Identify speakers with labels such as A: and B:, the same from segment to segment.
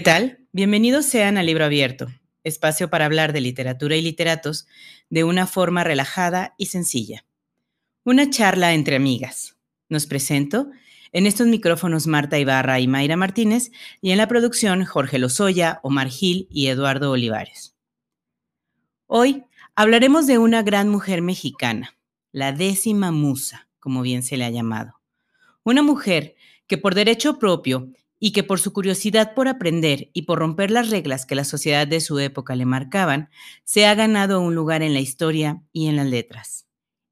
A: ¿Qué tal? Bienvenidos sean a Libro Abierto, espacio para hablar de literatura y literatos de una forma relajada y sencilla. Una charla entre amigas. Nos presento en estos micrófonos Marta Ibarra y Mayra Martínez y en la producción Jorge Lozoya, Omar Gil y Eduardo Olivares. Hoy hablaremos de una gran mujer mexicana, la décima musa, como bien se le ha llamado. Una mujer que por derecho propio y que por su curiosidad por aprender y por romper las reglas que la sociedad de su época le marcaban, se ha ganado un lugar en la historia y en las letras.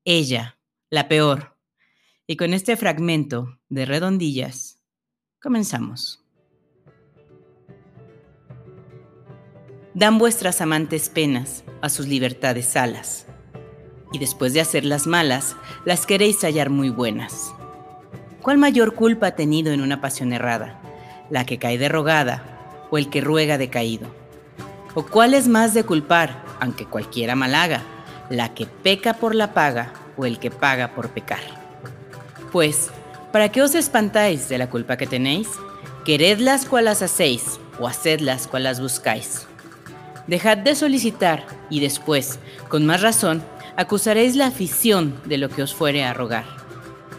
A: Ella, la peor. Y con este fragmento de redondillas, comenzamos. Dan vuestras amantes penas a sus libertades alas, y después de hacerlas malas, las queréis hallar muy buenas. ¿Cuál mayor culpa ha tenido en una pasión errada? La que cae derrogada o el que ruega decaído? ¿O cuál es más de culpar, aunque cualquiera malhaga, la que peca por la paga o el que paga por pecar? Pues, ¿para qué os espantáis de la culpa que tenéis? Queredlas cual las hacéis o hacedlas cual las buscáis. Dejad de solicitar y después, con más razón, acusaréis la afición de lo que os fuere a rogar.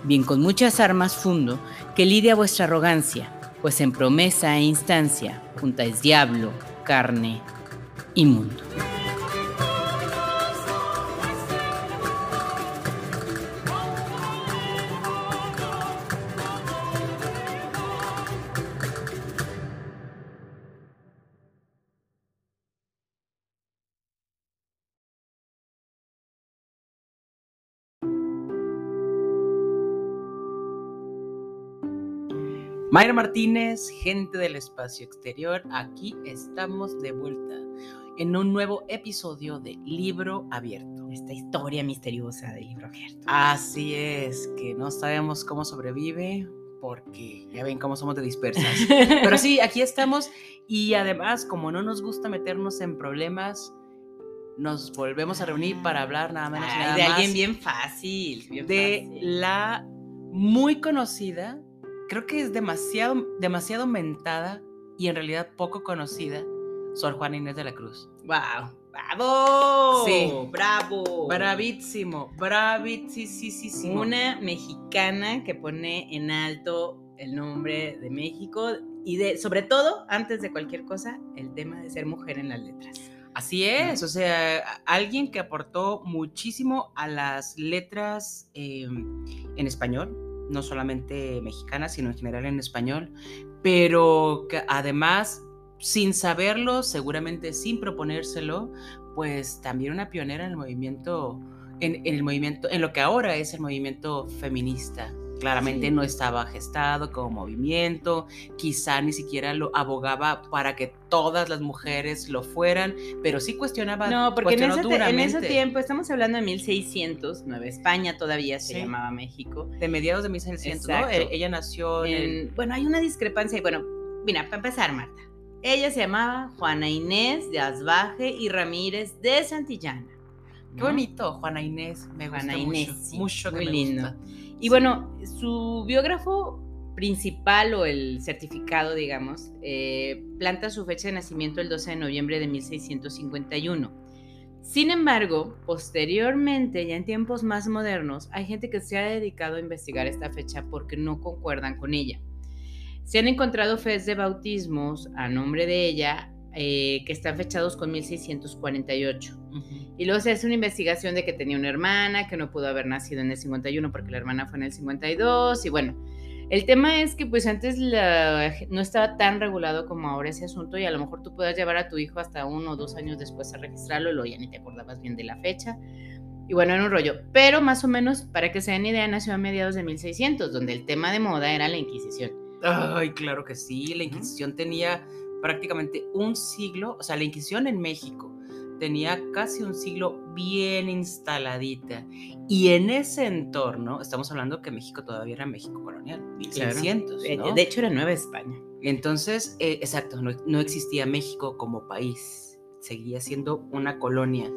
A: Bien con muchas armas fundo que lidia vuestra arrogancia, pues en promesa e instancia juntáis diablo, carne y mundo. Mayra Martínez, gente del espacio exterior, aquí estamos de vuelta en un nuevo episodio de Libro Abierto. Esta historia misteriosa de Libro Abierto. Así es, que no sabemos cómo sobrevive porque ya ven cómo somos de dispersas. Pero sí, aquí estamos y además, como no nos gusta meternos en problemas, nos volvemos a reunir para hablar nada menos nada
B: de
A: más
B: alguien bien fácil, bien
A: de
B: fácil.
A: la muy conocida creo que es demasiado, demasiado mentada y en realidad poco conocida, Sor Juana Inés de la Cruz.
B: ¡Wow! ¡Bravo!
A: Sí.
B: ¡Bravo!
A: Bravísimo, bravísimo.
B: Una mexicana que pone en alto el nombre de México y de, sobre todo, antes de cualquier cosa, el tema de ser mujer en las letras.
A: Así es, o sea, alguien que aportó muchísimo a las letras eh, en español, no solamente mexicanas, sino en general en español, pero que además, sin saberlo, seguramente sin proponérselo, pues también una pionera en el movimiento, en, en el movimiento, en lo que ahora es el movimiento feminista. Claramente
B: Sí.
A: no estaba gestado como movimiento, quizá ni siquiera lo abogaba para que todas las mujeres lo fueran, pero sí cuestionaba.
B: No, porque en ese, en tiempo, estamos hablando de 1600, Nueva España todavía se
A: Sí.
B: llamaba México.
A: de mediados de 1600, ¿no?
B: Exacto.
A: Eh, Ella nació en,
B: En- bueno, hay una discrepancia. y Bueno, mira, para empezar, Marta. Ella se llamaba Juana Inés de Asbaje y Ramírez de Santillana.
A: Qué
B: ¿no?
A: bonito, Juana Inés, me gusta
B: Juana Inés,
A: mucho,
B: sí,
A: mucho que
B: muy
A: me
B: lindo.
A: gusta.
B: Y bueno, su biógrafo principal o el certificado, digamos, eh, planta su fecha de nacimiento el 12 de noviembre de 1651. Sin embargo, posteriormente, ya en tiempos más modernos, hay gente que se ha dedicado a investigar esta fecha porque no concuerdan con ella. Se han encontrado fes de bautismos a nombre de ella eh, que están fechados con 1648.
A: Ujú.
B: Y luego se hace una investigación de que tenía una hermana, que no pudo haber nacido en el 51 porque la hermana fue en el 52. Y bueno, el tema es que pues antes la- no estaba tan regulado como ahora ese asunto y a lo mejor tú puedas llevar a tu hijo hasta uno o dos años después a registrarlo y luego ya ni te acordabas bien de la fecha. Y bueno, era un rollo. Pero más o menos, para que se den idea, nació a mediados de 1600, donde el tema de moda era la Inquisición.
A: Ay, claro que sí, la Inquisición tenía prácticamente un siglo, o sea, la Inquisición en México tenía casi un siglo bien instaladita. Y en ese entorno, estamos hablando que México todavía era México colonial, 1600,
B: De,
A: ¿no?
B: de hecho, era Nueva España.
A: Entonces, eh, exacto, no, no existía México como país, seguía siendo una colonia.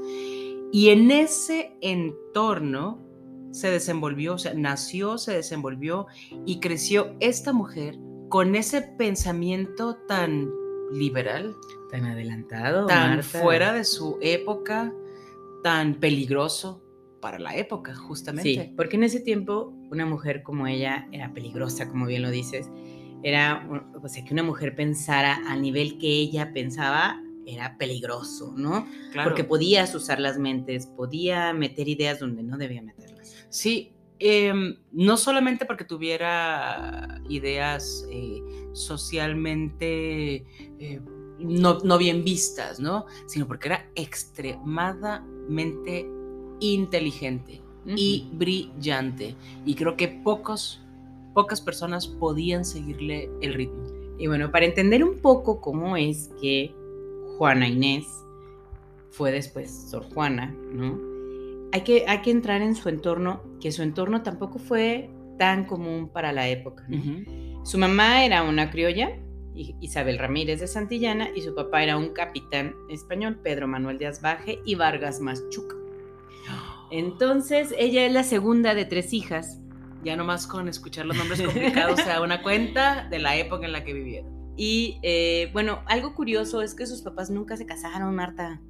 A: Y en ese entorno se desenvolvió, o sea, nació, se desenvolvió y creció esta mujer con ese pensamiento tan liberal,
B: tan adelantado,
A: tan fuera de su época, tan peligroso para la época, justamente.
B: Sí, porque en ese tiempo una mujer como ella era peligrosa, como bien lo dices. Era, o sea, que una mujer pensara al nivel que ella pensaba era peligroso, ¿no? Claro. Porque podías usar las mentes, podía meter ideas donde no debía meterlas.
A: Sí, em, no solamente porque tuviera ideas eh, socialmente eh, no, no, bien vistas, ¿no? Sino porque era extremadamente inteligente y brillante. Y creo que pocos, pocas personas podían seguirle el ritmo.
B: Y bueno, para entender un poco cómo es que Juana Inés fue después Sor Juana, ¿no? Hay que, hay que entrar en su entorno, que su entorno tampoco fue tan común para la época. Su mamá era una criolla, Isabel Ramírez de Santillana, y su papá era un capitán español, Pedro Manuel de Asbaje y Vargas Machuca. Entonces, ella es la segunda de tres hijas.
A: Ya nomás con escuchar los nombres complicados se da una cuenta de la época en la que vivieron.
B: Y eh, bueno, algo curioso es que sus papás nunca se casaron, Marta.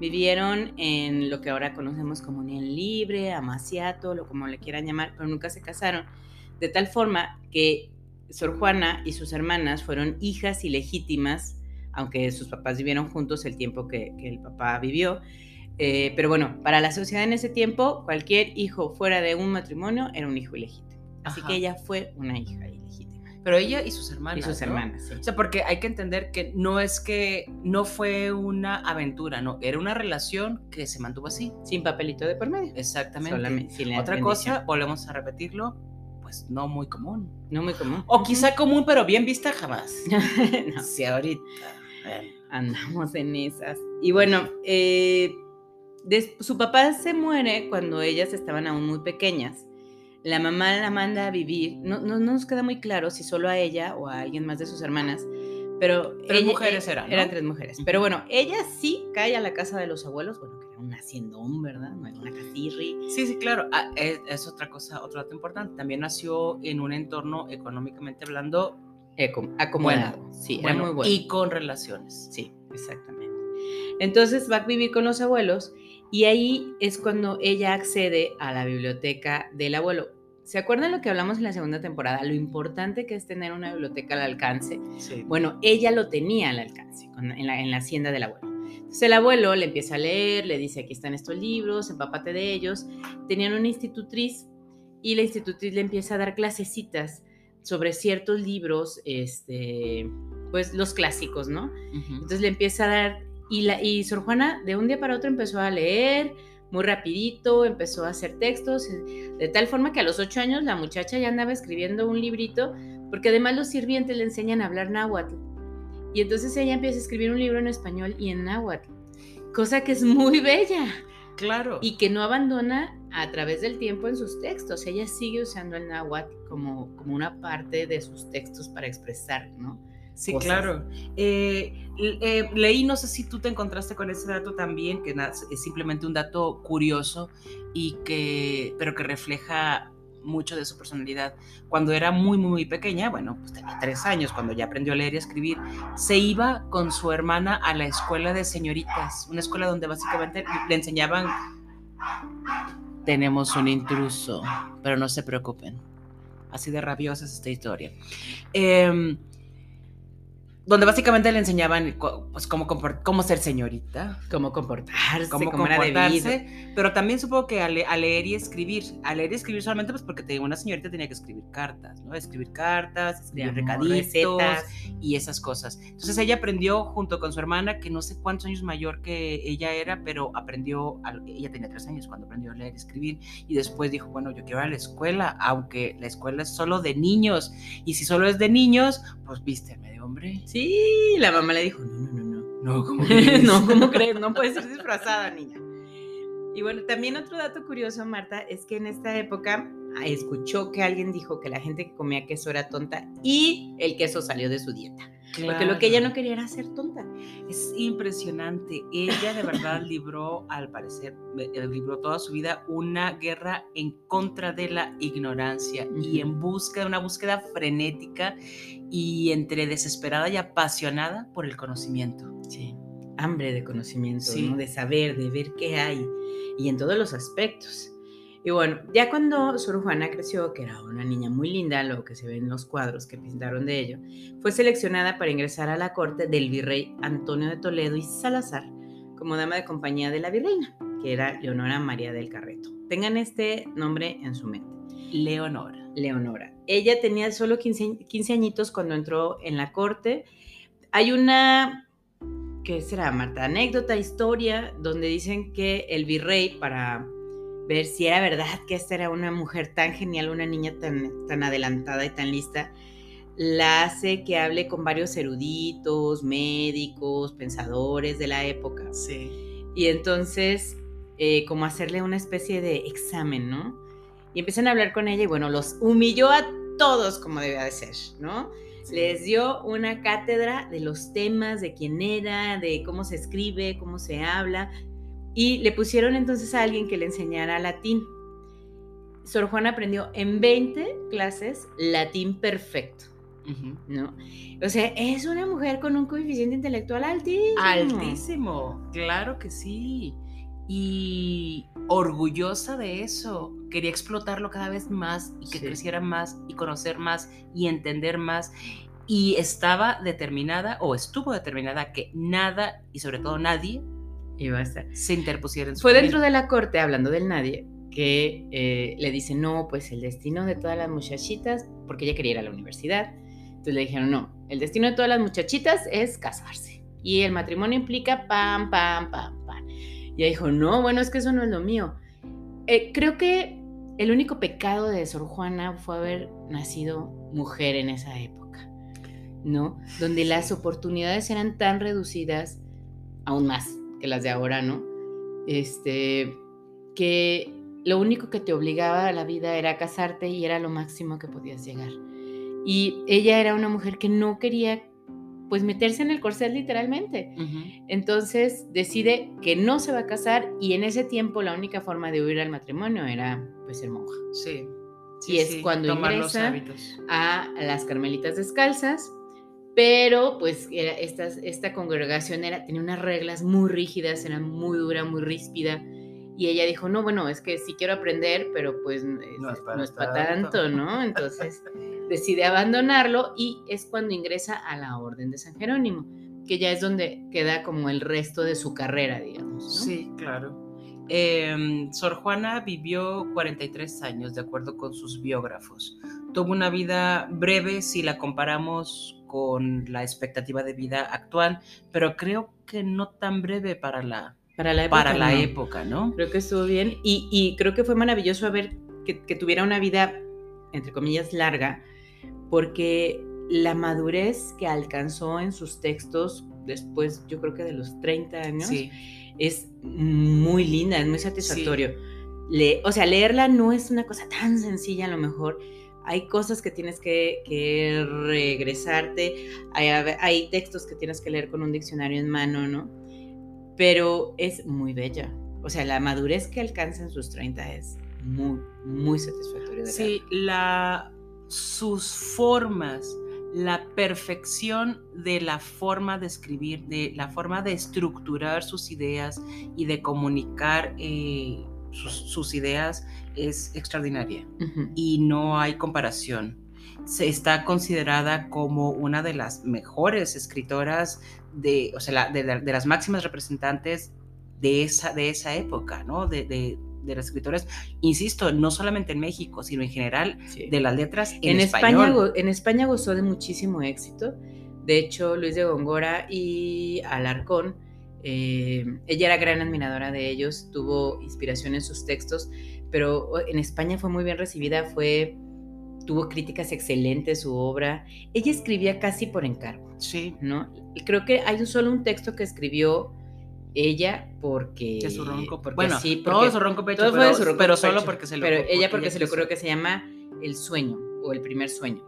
B: Vivieron en lo que ahora conocemos como unión libre, amaciato, lo como le quieran llamar, pero nunca se casaron. De tal forma que Sor Juana y sus hermanas fueron hijas ilegítimas, aunque sus papás vivieron juntos el tiempo que el papá vivió. Eh, pero bueno, para la sociedad en ese tiempo, cualquier hijo fuera de un matrimonio era un hijo ilegítimo. Así que ella fue una hija ilegítima.
A: Pero ella y sus hermanas.
B: Y sus hermanas, sí.
A: O sea, porque hay que entender que no es que no fue una aventura, no, era una relación que se mantuvo así.
B: Sin papelito de por medio.
A: Exactamente. Otra cosa, volvemos a repetirlo, pues no muy común.
B: No muy común.
A: O quizá común, pero bien vista jamás. no. Sí, ahorita.
B: Andamos en esas. Y bueno, eh su papá se muere cuando ellas estaban aún muy pequeñas. La mamá la manda a vivir. No, no, nos queda muy claro si solo a ella o a alguien más de sus hermanas. Pero
A: tres mujeres eran. ¿no?
B: Eran tres mujeres. Pero bueno, ella sí cae a la casa de los abuelos. Bueno, que era un haciendón, ¿verdad? No era una casirri.
A: Sí, sí, claro. Ah, es, otra cosa, otro dato importante. También nació en un entorno económicamente hablando
B: acomodado.
A: sí, era muy bueno.
B: Y con relaciones. Sí, exactamente. Entonces va a vivir con los abuelos y ahí es cuando ella accede a la biblioteca del abuelo. ¿Se acuerdan lo que hablamos en la segunda temporada? Lo importante que es tener una biblioteca al alcance. Bueno, ella lo tenía al alcance en, la, hacienda del abuelo. Entonces el abuelo le empieza a leer, le dice, aquí están estos libros, empápate de ellos. Tenían una institutriz y la institutriz le empieza a dar clasecitas sobre ciertos libros, este, pues los clásicos, ¿no? Entonces le empieza a dar y, la, y Sor Juana de un día para otro empezó a leer muy rapidito, empezó a hacer textos, de tal forma que a los ocho años la muchacha ya andaba escribiendo un librito, porque además los sirvientes le enseñan a hablar náhuatl. Y entonces ella empieza a escribir un libro en español y en náhuatl, cosa que es muy bella.
A: Claro.
B: Y que no abandona a través del tiempo en sus textos. Ella sigue usando el náhuatl como, como una parte de sus textos para expresar, ¿no?
A: Sí, claro. Eh, eh, leí, no sé si tú te encontraste con ese dato también, que es simplemente un dato curioso y que, pero que refleja mucho de su personalidad. Cuando era muy, muy pequeña, bueno, pues tenía tres años, cuando ya aprendió a leer y a escribir, se iba con su hermana a la escuela de señoritas, una escuela donde básicamente le enseñaban, tenemos un intruso, pero no se preocupen. Así de rabiosa es esta historia. Eh, donde básicamente le enseñaban pues cómo, cómo ser señorita,
B: cómo comportarse,
A: cómo, comportarse, pero también supongo que a, leer y escribir, a leer y escribir solamente pues porque una señorita tenía que escribir cartas, ¿no? Escribir cartas, escribir recaditos y esas cosas. Entonces ella aprendió junto con su hermana, que no sé cuántos años mayor que ella era, pero aprendió, ella tenía tres años cuando aprendió a leer y escribir y después dijo, bueno, yo quiero ir a la escuela, aunque la escuela es solo de niños y si solo es de niños, pues vísteme de hombre.
B: Sí, la mamá le dijo, no, no, no,
A: no. No, ¿cómo crees?
B: no, ¿cómo crees? No puedes ser disfrazada, niña. Y bueno, también otro dato curioso, Marta, es que en esta época ah, escuchó que alguien dijo que la gente que comía queso era tonta y el queso salió de su dieta. Porque lo que ella no quería era ser tonta.
A: Es impresionante. Ella de verdad libró, al parecer, eh, libró toda su vida una guerra en contra de la ignorancia y en busca de una búsqueda frenética y entre desesperada y apasionada por el conocimiento.
B: Sí, hambre de conocimiento, de saber, de ver qué hay y en todos los aspectos. Y bueno, ya cuando Sor Juana creció, que era una niña muy linda, lo que se ve en los cuadros que pintaron de ello, fue seleccionada para ingresar a la corte del virrey Antonio de Toledo y Salazar como dama de compañía de la virreina, que era Leonora María del Carreto. Tengan este nombre en su mente.
A: Leonora.
B: Leonora. Ella tenía solo 15, 15 añitos cuando entró en la corte. Hay una, ¿qué será, Marta? Anécdota, historia, donde dicen que el virrey, para ver si era verdad que esta era una mujer tan genial, una niña tan, tan adelantada y tan lista, la hace que hable con varios eruditos, médicos, pensadores de la época.
A: Sí.
B: Y entonces, eh, como hacerle una especie de examen, ¿no? Y empiezan a hablar con ella y bueno, los humilló a todos como debía de ser, ¿no? Les dio una cátedra de los temas, de quién era, de cómo se escribe, cómo se habla, y le pusieron entonces a alguien que le enseñara latín. Sor Juana aprendió en 20 clases latín perfecto. ¿No? O sea, es una mujer con un coeficiente intelectual altísimo.
A: Altísimo, claro que sí. Y orgullosa de eso. Quería explotarlo cada vez más y que creciera más y conocer más y entender más. Y estaba determinada o estuvo determinada que nada y sobre todo nadie
B: iba a estar.
A: Se interpusieron.
B: Fue dentro de la corte, hablando del nadie, que eh, le dice, no, pues el destino de todas las muchachitas, porque ella quería ir a la universidad. Entonces le dijeron, no, el destino de todas las muchachitas es casarse. Y el matrimonio implica pam, pam, pam, pam. Y ella dijo, no, bueno, es que eso no es lo mío. Eh, creo que el único pecado de Sor Juana fue haber nacido mujer en esa época, ¿no? Donde las oportunidades eran tan reducidas, aún más, que las de ahora, ¿no? Este, que lo único que te obligaba a la vida era casarte y era lo máximo que podías llegar. Y ella era una mujer que no quería pues meterse en el corset literalmente. Entonces decide que no se va a casar y en ese tiempo la única forma de huir al matrimonio era pues ser monja.
A: Sí.
B: y es cuando ingresa a las carmelitas descalzas pero pues era, esta, esta congregación era, tenía unas reglas muy rígidas, era muy dura, muy ríspida. Y ella dijo, no, bueno, es que sí quiero aprender, pero pues no es, para, tanto, ¿no? Entonces decide abandonarlo y es cuando ingresa a la Orden de San Jerónimo, que ya es donde queda como el resto de su carrera, digamos.
A: Sí, claro. Em, Sor Juana vivió 43 años, de acuerdo con sus biógrafos. Tuvo una vida breve si la comparamos con la expectativa de vida actual, pero creo que no tan breve para la,
B: para la, época,
A: para la época, ¿no?
B: Creo que estuvo bien y, creo que fue maravilloso ver que, que, tuviera una vida, entre comillas, larga, porque la madurez que alcanzó en sus textos después, yo creo que de los 30 años, es muy linda, es muy satisfactorio. o sea, leerla no es una cosa tan sencilla a lo mejor, hay cosas que tienes que, regresarte, hay, textos que tienes que leer con un diccionario en mano, ¿no? Pero es muy bella. O sea, la madurez que alcanza en sus 30 es muy, muy satisfactoria.
A: sí, la, sus formas, la perfección de la forma de escribir, de la forma de estructurar sus ideas y de comunicar eh, sus, ideas es extraordinaria y no hay comparación. Se está considerada como una de las mejores escritoras de, o sea, de, las máximas representantes de esa, de esa época, ¿no? De, de, las escritoras, insisto, no solamente en México, sino en general de las letras en,
B: España. En España gozó de muchísimo éxito. De hecho, Luis de Góngora y Alarcón eh, ella era gran admiradora de ellos, tuvo inspiración en sus textos, pero en España fue muy bien recibida, fue, tuvo críticas excelentes su obra. Ella escribía casi por encargo.
A: Sí.
B: ¿no? Creo que hay solo un texto que escribió ella porque
A: de su ronco
B: bueno sí
A: todo su ronco pecho
B: todo
A: pero,
B: fue de su ronco
A: pero solo porque se
B: le pero ella porque se le ocurrió que se llama el sueño o el primer sueño,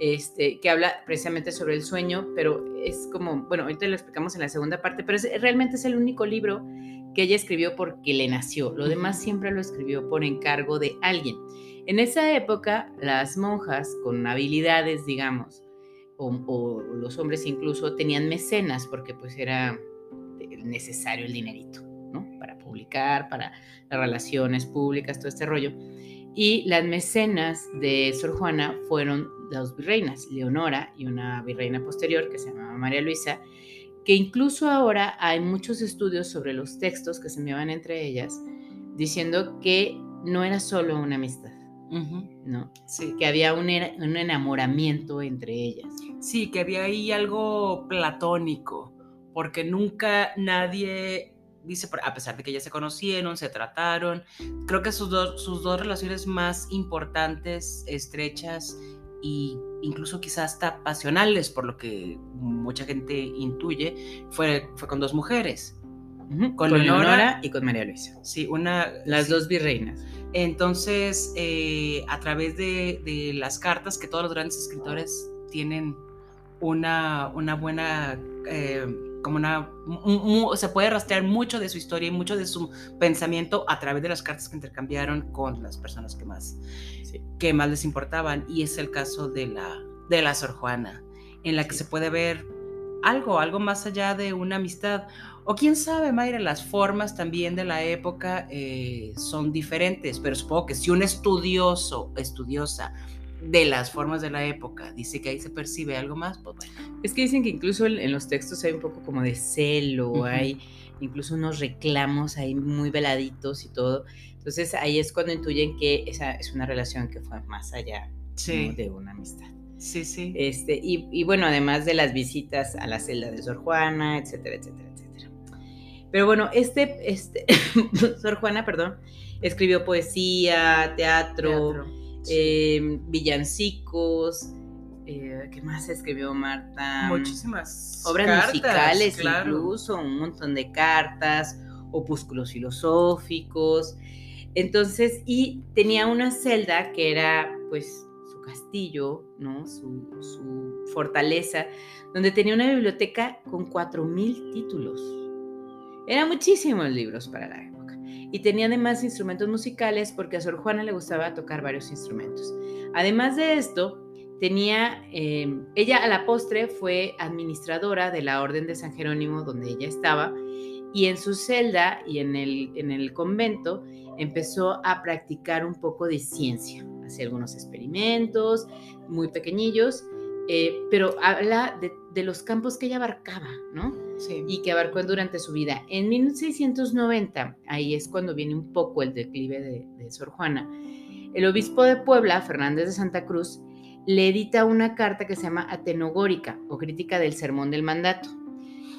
B: este, que habla precisamente sobre el sueño, pero es como, bueno, ahorita lo explicamos en la segunda parte, pero realmente es el único libro que ella escribió porque le nació. Lo demás siempre lo escribió por encargo de alguien. En esa época, las monjas con habilidades, digamos, o, los hombres incluso, tenían mecenas porque pues era necesario el dinerito, ¿no? Para publicar, para las relaciones públicas, todo este rollo. Y las mecenas de Sor Juana fueron dos virreinas, Leonora y una virreina posterior que se llamaba María Luisa, que incluso ahora hay muchos estudios sobre los textos que se enviaban entre ellas, diciendo que no era solo una amistad, ¿no? Sí. Que había un, un, enamoramiento entre ellas.
A: Sí, que había ahí algo platónico, porque nunca nadie dice, a pesar de que ya se conocieron, se trataron, creo que sus dos, sus dos relaciones más importantes, estrechas e incluso quizás hasta pasionales, por lo que mucha gente intuye, fue, fue con dos mujeres.
B: Con, Leonora, y con María Luisa.
A: Sí, una...
B: Las dos virreinas.
A: Entonces, eh, a través de, las cartas que todos los grandes escritores tienen una, una buena... Eh, como una, se puede rastrear mucho de su historia y mucho de su pensamiento a través de las cartas que intercambiaron con las personas que más, que más les importaban. Y es el caso de la, de la Sor Juana, en la que se puede ver algo, algo más allá de una amistad. O quién sabe, Mayra, las formas también de la época eh, son diferentes, pero supongo que si un estudioso, estudiosa, de las formas de la época, dice que ahí se percibe algo más, pues bueno.
B: Es que dicen que incluso en los textos hay un poco como de celo, hay incluso unos reclamos ahí muy veladitos y todo. Entonces ahí es cuando intuyen que esa es una relación que fue más allá de una amistad.
A: Sí, sí.
B: Este, y, y, bueno, además de las visitas a la celda de Sor Juana, etcétera, etcétera, etcétera. Pero bueno, este, este Sor Juana, perdón, escribió poesía, teatro Em, villancicos, eh, ¿qué más escribió Marta?
A: Muchísimas.
B: Obras musicales incluso, un montón de cartas, opúsculos filosóficos. Entonces, y tenía una celda que era pues su castillo, ¿no? Su, su fortaleza, donde tenía una biblioteca con 4.000 títulos. Eran muchísimos libros para la y tenía además instrumentos musicales porque a Sor Juana le gustaba tocar varios instrumentos. Además de esto, tenía, eh, ella a la postre fue administradora de la Orden de San Jerónimo donde ella estaba y en su celda y en el, en el convento empezó a practicar un poco de ciencia, hacía algunos experimentos muy pequeñillos, eh, pero habla de, de, los campos que ella abarcaba, ¿no? y que abarcó durante su vida. En 1690, ahí es cuando viene un poco el declive de, Sor Juana, el obispo de Puebla, Fernández de Santa Cruz, le edita una carta que se llama Atenogórica o crítica del sermón del mandato.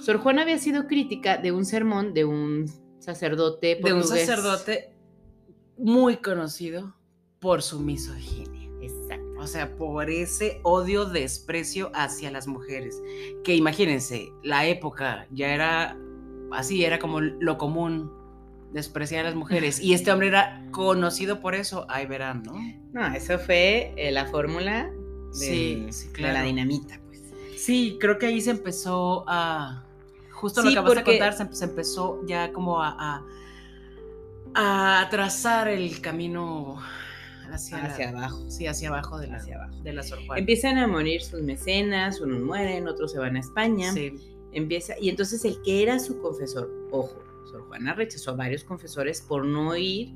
B: Sor Juana había sido crítica de un sermón de un sacerdote
A: De un sacerdote muy conocido por su misoginia. O sea, por ese odio, desprecio hacia las mujeres. Que imagínense, la época ya era así, era como lo común despreciar a las mujeres. Y este hombre era conocido por eso. Ahí verán, ¿no?
B: No, eso fue eh, la fórmula de, la dinamita, pues.
A: Sí, creo que ahí se empezó a. Justo lo que acabas de contar, se, empezó ya como a, a trazar el camino
B: hacia, abajo.
A: Sí, hacia abajo de la, hacia abajo. de la Sor
B: Empiezan a morir sus mecenas, unos mueren, otros se van a España. Sí. Empieza, y entonces el que era su confesor, ojo, Sor Juana rechazó a varios confesores por no ir,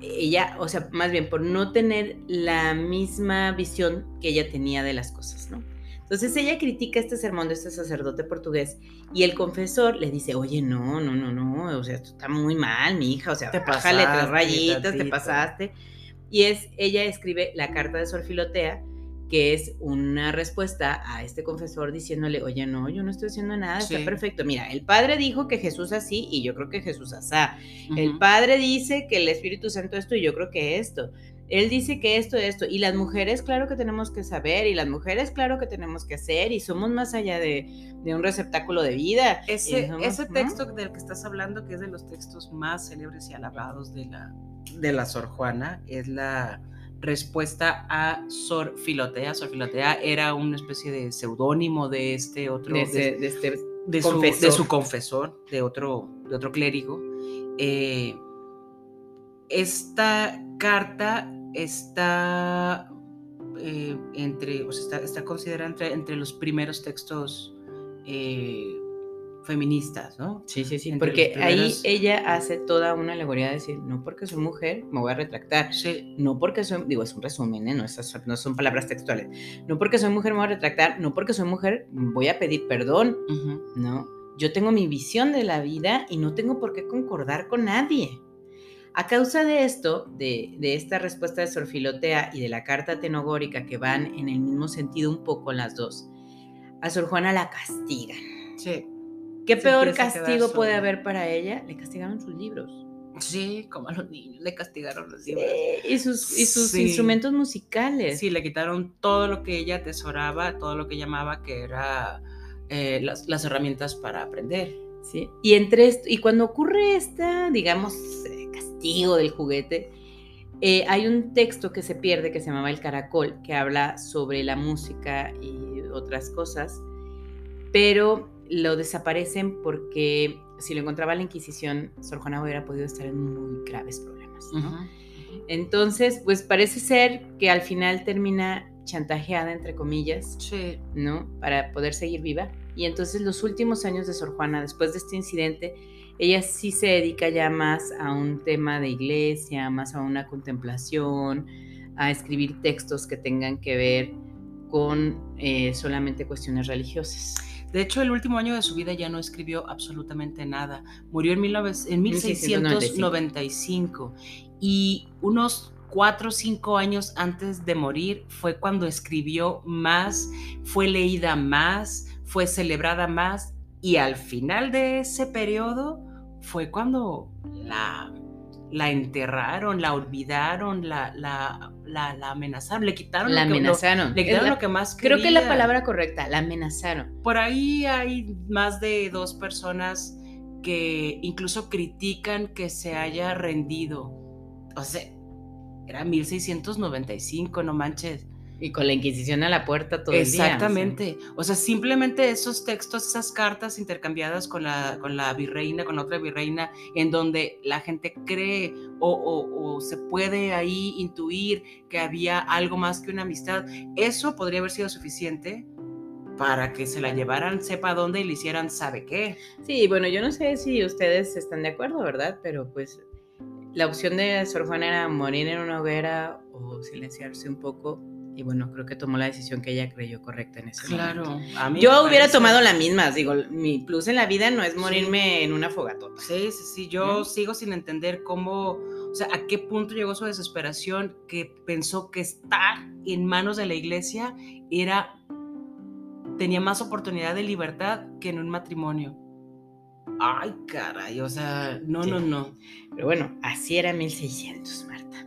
B: ella, o sea, más bien por no tener la misma visión que ella tenía de las cosas, ¿no? Entonces ella critica este sermón de este sacerdote portugués y el confesor le dice, oye, no, no, no, no, o sea, esto está muy mal, mi hija, o sea, te bájale tres rayitas, te pasaste. Y es, ella escribe la carta de Sor Filotea, que es una respuesta a este confesor diciéndole, oye, no, yo no estoy haciendo nada, está perfecto. Mira, el Padre dijo que Jesús así y yo creo que Jesús asá. El Padre dice que el Espíritu Santo esto y yo creo que esto. Él dice que esto, esto. Y las mujeres, claro que tenemos que saber, y las mujeres, claro que tenemos que hacer, y somos más allá de, un receptáculo de vida.
A: Ese, ese texto del que estás hablando, que es de los textos más célebres y alabados de la, de la Sor Juana es la respuesta a Sor Filotea. Sor Filotea era una especie de seudónimo de este otro,
B: de, este
A: de, su, de, su, confesor, de otro, de otro clérigo. Eh, esta carta está eh, entre, o sea, está, está considerada entre, entre, los primeros textos eh, feministas, ¿no?
B: Sí, sí, sí, porque ahí ella hace toda una alegoría de decir, no porque soy mujer me voy a retractar,
A: sí.
B: no porque soy, digo, es un resumen, ¿eh? no, esas, no son palabras textuales, no porque soy mujer me voy a retractar, no porque soy mujer voy a pedir perdón, ¿no? Yo tengo mi visión de la vida y no tengo por qué concordar con nadie. A causa de esto, de, de esta respuesta de Sorfilotea y de la carta tenogórica que van en el mismo sentido un poco las dos, a Sor Juana la castigan.
A: Sí.
B: ¿Qué peor castigo puede haber para ella? Le castigaron sus libros.
A: Sí, como a los niños le castigaron los libros.
B: y sus, y sus instrumentos musicales.
A: Sí, le quitaron todo lo que ella atesoraba, todo lo que llamaba que era eh, las, las, herramientas para aprender.
B: Sí, y, entre esto, y cuando ocurre esta, digamos, eh, castigo del juguete, eh, hay un texto que se pierde que se llamaba El Caracol, que habla sobre la música y otras cosas, pero lo desaparecen porque si lo encontraba la Inquisición, Sor Juana hubiera podido estar en muy graves problemas. Entonces, pues parece ser que al final termina chantajeada, entre comillas, ¿no? Para poder seguir viva. Y entonces los últimos años de Sor Juana, después de este incidente, ella sí se dedica ya más a un tema de iglesia, más a una contemplación, a escribir textos que tengan que ver con eh, solamente cuestiones religiosas.
A: De hecho, el último año de su vida ya no escribió absolutamente nada. Murió en, 1695 y unos cuatro o cinco años antes de morir fue cuando escribió más, fue leída más, fue celebrada más y al final de ese periodo fue cuando la la enterraron, la olvidaron, la, la, la, amenazaron, le quitaron,
B: la
A: lo, que,
B: amenazaron.
A: le quitaron lo que más
B: quería. Creo que es la palabra correcta, la amenazaron.
A: Por ahí hay más de dos personas que incluso critican que se haya rendido. O sea, era 1695, no manches.
B: Y con la Inquisición a la puerta todo el
A: día. Exactamente. O sea, simplemente esos textos, esas cartas intercambiadas con la, con la virreina, con la otra virreina, en donde la gente cree o, se puede ahí intuir que había algo más que una amistad, eso podría haber sido suficiente para que se la llevaran sepa dónde y le hicieran sabe qué.
B: Sí, bueno, yo no sé si ustedes están de acuerdo, ¿verdad? Pero pues la opción de Sor Juana era morir en una hoguera o silenciarse un poco y bueno, creo que tomó la decisión que ella creyó correcta en ese
A: claro,
B: momento. Claro. Yo hubiera tomado la misma. Digo, mi plus en la vida no es morirme en una fogatota.
A: Sí, sí, sí. Yo sigo sin entender cómo, o sea, a qué punto llegó su desesperación que pensó que estar en manos de la iglesia era, tenía más oportunidad de libertad que en un matrimonio. Ay, caray, o sea, no, no, no.
B: Pero bueno, así era 1600, Marta.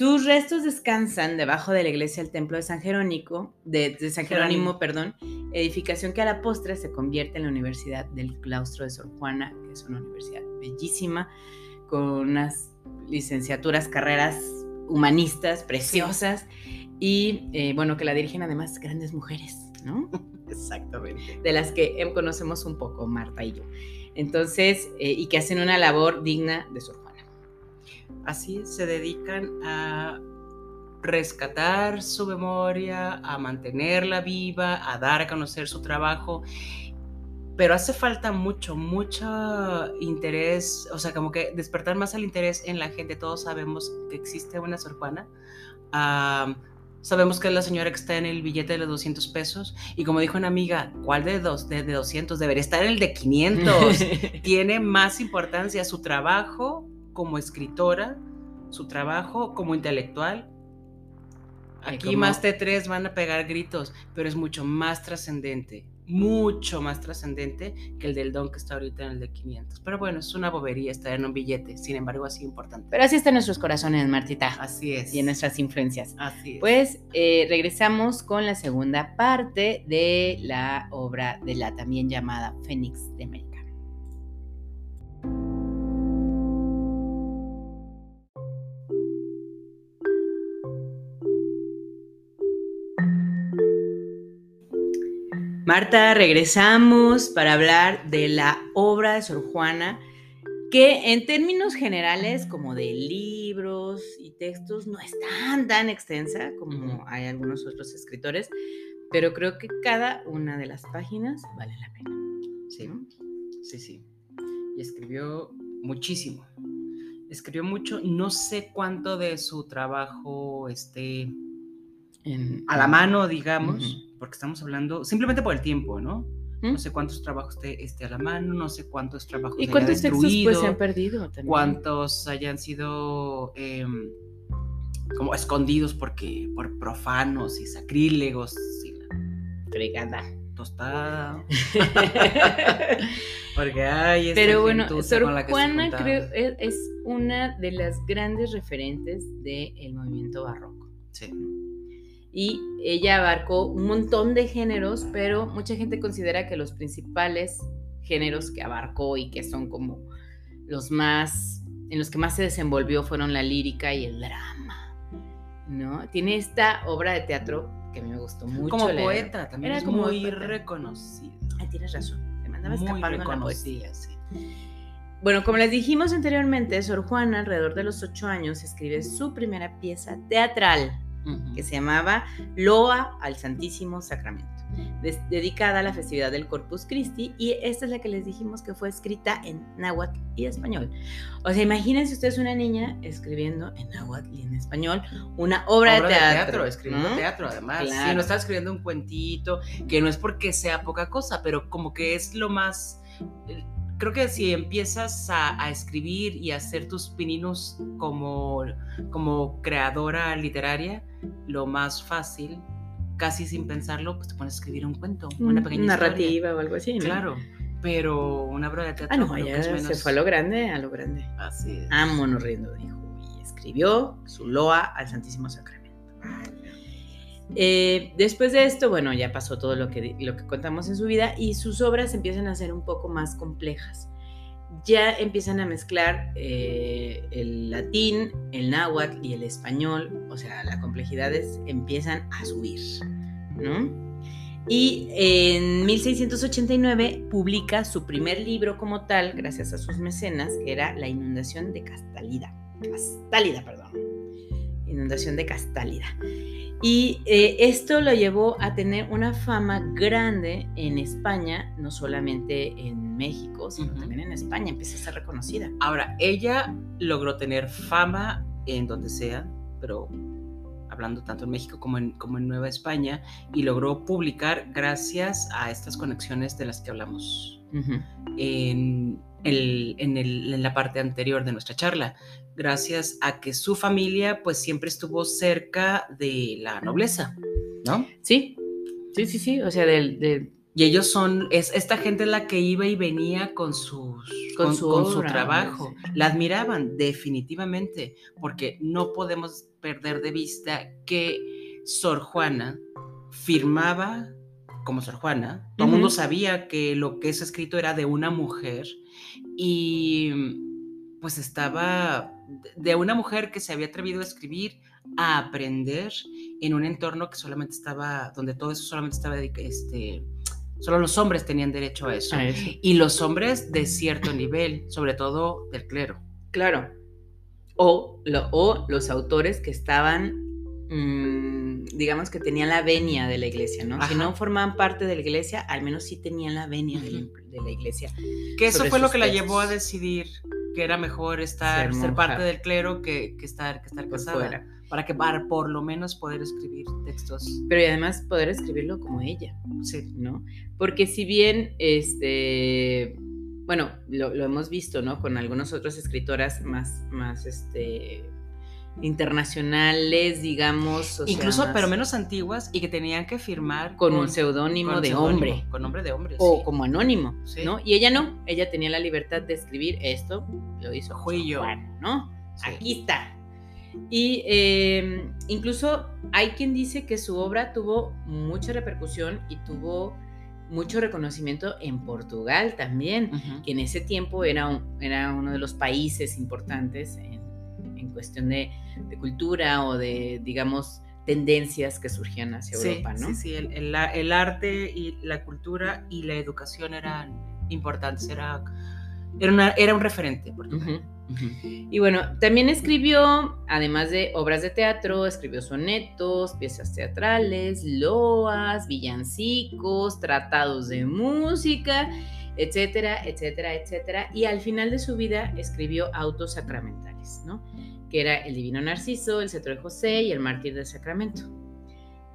B: Sus restos descansan debajo de la iglesia del templo de San Jerónimo, de, San Jerónimo, perdón, edificación que a la postre se convierte en la Universidad del Claustro de Sor Juana, que es una universidad bellísima, con unas licenciaturas, carreras humanistas preciosas, y eh, bueno, que la dirigen además grandes mujeres, ¿no?
A: Exactamente.
B: De las que em, conocemos un poco, Marta y yo. Entonces, eh, y que hacen una labor digna de Sor
A: así se dedican a rescatar su memoria, a mantenerla viva, a dar a conocer su trabajo. Pero hace falta mucho, mucho interés, o sea, como que despertar más el interés en la gente. Todos sabemos que existe una Sor Juana. sabemos que es la señora que está en el billete de los 200 pesos. Y como dijo una amiga, ¿cuál de, dos, de, de 200? Debería estar en el de 500. Tiene más importancia su trabajo como escritora, su trabajo como intelectual. Aquí más T3 van a pegar gritos, pero es mucho más trascendente, mucho más trascendente que el del don que está ahorita en el de 500. Pero bueno, es una bobería estar en un billete, sin embargo, así importante.
B: Pero así están nuestros corazones, Martita.
A: Así es.
B: Y en nuestras influencias.
A: Así es.
B: Pues eh, regresamos con la segunda parte de la obra de la también llamada Fénix de América. Marta, regresamos para hablar de la obra de Sor Juana, que en términos generales, como de libros y textos, no es tan, tan extensa como hay algunos otros escritores, pero creo que cada una de las páginas vale la pena.
A: Sí, sí, sí. Y escribió muchísimo. Escribió mucho, no sé cuánto de su trabajo esté a la mano, digamos, porque estamos hablando simplemente por el tiempo, ¿no? No sé cuántos trabajos esté, a la mano, no sé cuántos trabajos
B: ¿Y cuántos textos pues, se han perdido también?
A: Cuántos hayan sido em, como escondidos porque por profanos y sacrílegos. Y
B: Fregada.
A: Tostada. porque hay
B: Pero bueno, Sor Juana creo es, es, una de las grandes referentes del movimiento barroco.
A: Sí
B: y ella abarcó un montón de géneros, pero mucha gente considera que los principales géneros que abarcó y que son como los más, en los que más se desenvolvió fueron la lírica y el drama, ¿no? Tiene esta obra de teatro que a mí me gustó mucho.
A: Como poeta, también Era es como muy reconocida.
B: Ah, tienes razón, te mandaba la poesía. Sí. Bueno, como les dijimos anteriormente, Sor Juana, alrededor de los ocho años, escribe su primera pieza teatral que se llamaba Loa al Santísimo Sacramento, dedicada a la festividad del Corpus Christi, y esta es la que les dijimos que fue escrita en náhuatl y español. O sea, imagínense ustedes una niña escribiendo en náhuatl y en español una obra, de teatro.
A: escribiendo teatro, además. Sí, no está escribiendo un cuentito, que no es porque sea poca cosa, pero como que es lo más creo que si empiezas a, escribir y a hacer tus pininos como, como creadora literaria, lo más fácil, casi sin pensarlo, pues te pones a escribir un cuento, una pequeña
B: narrativa o algo así.
A: Claro, pero una obra de teatro.
B: Ah, no, ya se fue a lo grande, a lo grande.
A: Así es.
B: Vámonos riendo, dijo, y escribió su loa al Santísimo Sacramento. Eh, después de esto, bueno, ya pasó todo lo que, lo que contamos en su vida y sus obras empiezan a ser un poco más complejas. Ya empiezan a mezclar eh, el latín, el náhuatl y el español, o sea, las complejidades empiezan a subir, ¿no? Y en 1689 publica su primer libro como tal, gracias a sus mecenas, que era La inundación de Castálida. Castálida, perdón. Inundación de Castálida. Y eh, esto lo llevó a tener una fama grande en España, no solamente en México, sino también en España, empezó a ser reconocida.
A: Ahora, ella logró tener fama en donde sea, pero hablando tanto en México como en, como en Nueva España, y logró publicar gracias a estas conexiones de las que hablamos en, en, la parte anterior de nuestra charla gracias a que su familia pues siempre estuvo cerca de la nobleza, ¿no?
B: Sí, sí, sí, sí, o sea, del...
A: Y ellos son, es esta gente la que iba y venía con, sus, con, su, trabajo. La admiraban definitivamente, porque no podemos perder de vista que Sor Juana firmaba como Sor Juana. Todo el mundo sabía que lo que es escrito era de una mujer y pues estaba de una mujer que se había atrevido a escribir, a aprender en un entorno que solamente estaba, donde todo eso solamente estaba, este, solo los hombres tenían derecho a eso. Y los hombres de cierto nivel, sobre todo del clero.
B: Claro. O, o los autores que estaban, mm, digamos que tenían la venia de la iglesia, ¿no? Si no formaban parte de la iglesia, al menos sí tenían la venia de, la, iglesia.
A: Que eso fue lo que la llevó a decidir que era mejor estar, ser, parte del clero que, estar, que estar casada. Para que para por lo menos poder escribir textos.
B: Pero y además poder escribirlo como ella.
A: Sí.
B: ¿No? Porque si bien, este, bueno, lo, lo hemos visto, ¿no? Con algunas otras escritoras más, más, este, internacionales, digamos.
A: Incluso, pero menos antiguas y que tenían que firmar
B: con, un seudónimo de hombre.
A: Con nombre de hombre.
B: O como anónimo, ¿no? Y ella no, ella tenía la libertad de escribir esto, lo hizo
A: Juillo,
B: ¿no? Aquí está. Y em, incluso hay quien dice que su obra tuvo mucha repercusión y tuvo mucho reconocimiento en Portugal también, que en ese tiempo era, era uno de los países importantes en cuestión de, cultura o de, digamos, tendencias que surgían hacia Europa, ¿no?
A: Sí, sí, el, el, arte y la cultura y la educación eran importantes, era, era, una, era un referente. Por
B: Y bueno, también escribió, además de obras de teatro, escribió sonetos, piezas teatrales, loas, villancicos, tratados de música, etcétera, etcétera, etcétera. Y al final de su vida escribió autos sacramentales, ¿no? Que era el Divino Narciso, el Cetro de José y el Mártir del Sacramento.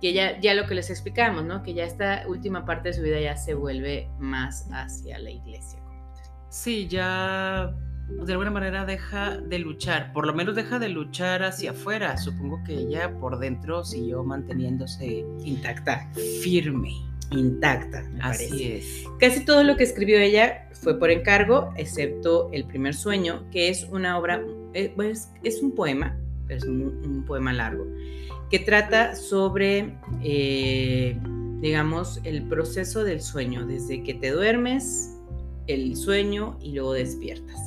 B: Que ya, ya lo que les explicamos, ¿no? Que ya esta última parte de su vida ya se vuelve más hacia la iglesia.
A: Sí, ya de alguna manera deja de luchar, por lo menos deja de luchar hacia afuera. Supongo que ella por dentro siguió manteniéndose
B: intacta,
A: firme
B: intacta.
A: Así es.
B: Casi todo lo que escribió ella fue por encargo, excepto El primer sueño, que es una obra, eh, pues, es un poema, es un, poema largo, que trata sobre, eh, digamos, el proceso del sueño, desde que te duermes, el sueño y luego despiertas.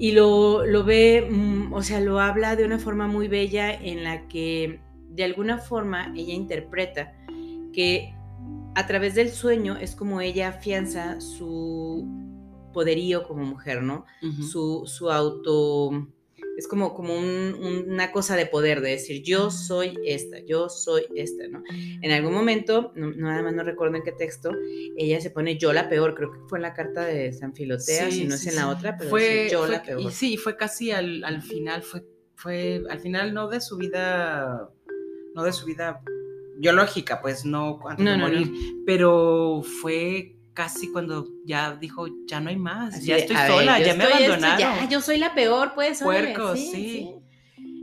B: Y lo, lo ve, mm, o sea, lo habla de una forma muy bella en la que de alguna forma ella interpreta que a través del sueño es como ella afianza su poderío como mujer, ¿no? su, su, auto, es como, como una cosa de poder, de decir, yo soy esta, yo soy esta, ¿no? En algún momento, no, nada más no recuerdo en qué texto, ella se pone yo la peor, creo que fue en la carta de San Filotea, si no es en la otra, pero
A: fue, yo la peor. sí, fue casi al, al final, fue, fue al final no de su vida, no de su vida biológica, pues no antes de morir, pero fue casi cuando ya dijo, ya no hay más, ya estoy sola, ya me abandonaron.
B: ya, yo soy la peor, pues.
A: Puerco, sí,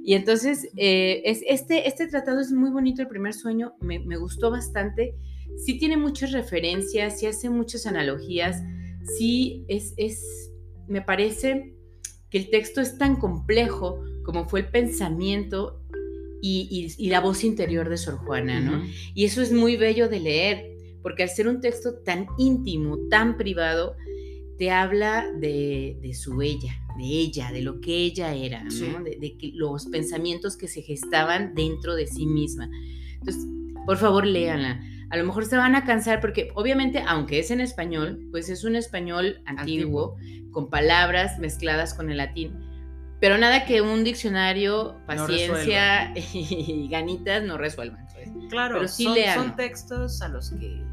B: Y entonces, eh, es, este, este tratado es muy bonito, el primer sueño, me, me, gustó bastante. Sí tiene muchas referencias, sí hace muchas analogías, sí es, es, me parece que el texto es tan complejo como fue el pensamiento y, la voz interior de Sor Juana, ¿no? Y eso es muy bello de leer, porque al ser un texto tan íntimo, tan privado, te habla de, su ella, de ella, de lo que ella era, ¿no? De, que los pensamientos que se gestaban dentro de sí misma. Entonces, por favor, léanla. A lo mejor se van a cansar porque obviamente, aunque es en español, pues es un español antiguo. con palabras mezcladas con el latín pero nada que un diccionario, paciencia y ganitas no resuelvan. Pues.
A: Claro, Pero sí son, textos a los que,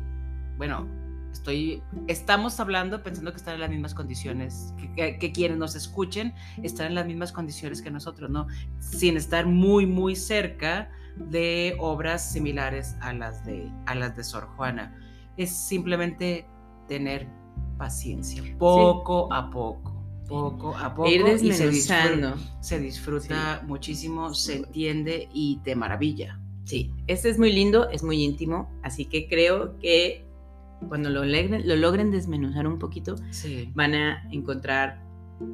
A: bueno, estoy, estamos hablando pensando que están en las mismas condiciones, que, quienes nos escuchen están en las mismas condiciones que nosotros, ¿no? Sin estar muy, muy cerca de obras similares a las de, a las de Sor Juana. Es simplemente tener paciencia, poco a poco poco a poco
B: ir y
A: se disfruta, se disfruta muchísimo, se entiende y te maravilla.
B: Sí, este es muy lindo, es muy íntimo, así que creo que cuando lo, lo logren desmenuzar un poquito, van a encontrar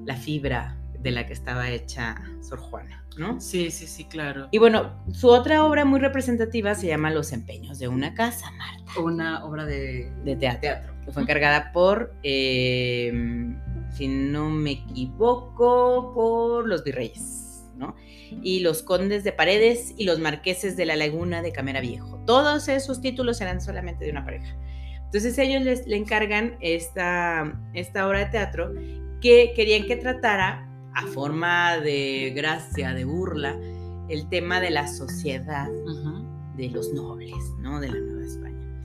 B: la fibra de la que estaba hecha Sor Juana, ¿no?
A: Sí, sí, sí, claro.
B: Y bueno, su otra obra muy representativa se llama Los empeños de una casa, Marta.
A: Una obra de,
B: teatro, que fue encargada por eh, si no me equivoco, por los virreyes, ¿no? Y los condes de Paredes y los marqueses de la laguna de Camera Viejo. Todos esos títulos eran solamente de una pareja. Entonces ellos les, le encargan esta, esta obra de teatro que querían que tratara a forma de gracia, de burla, el tema de la sociedad de los nobles, ¿no? De la Nueva España.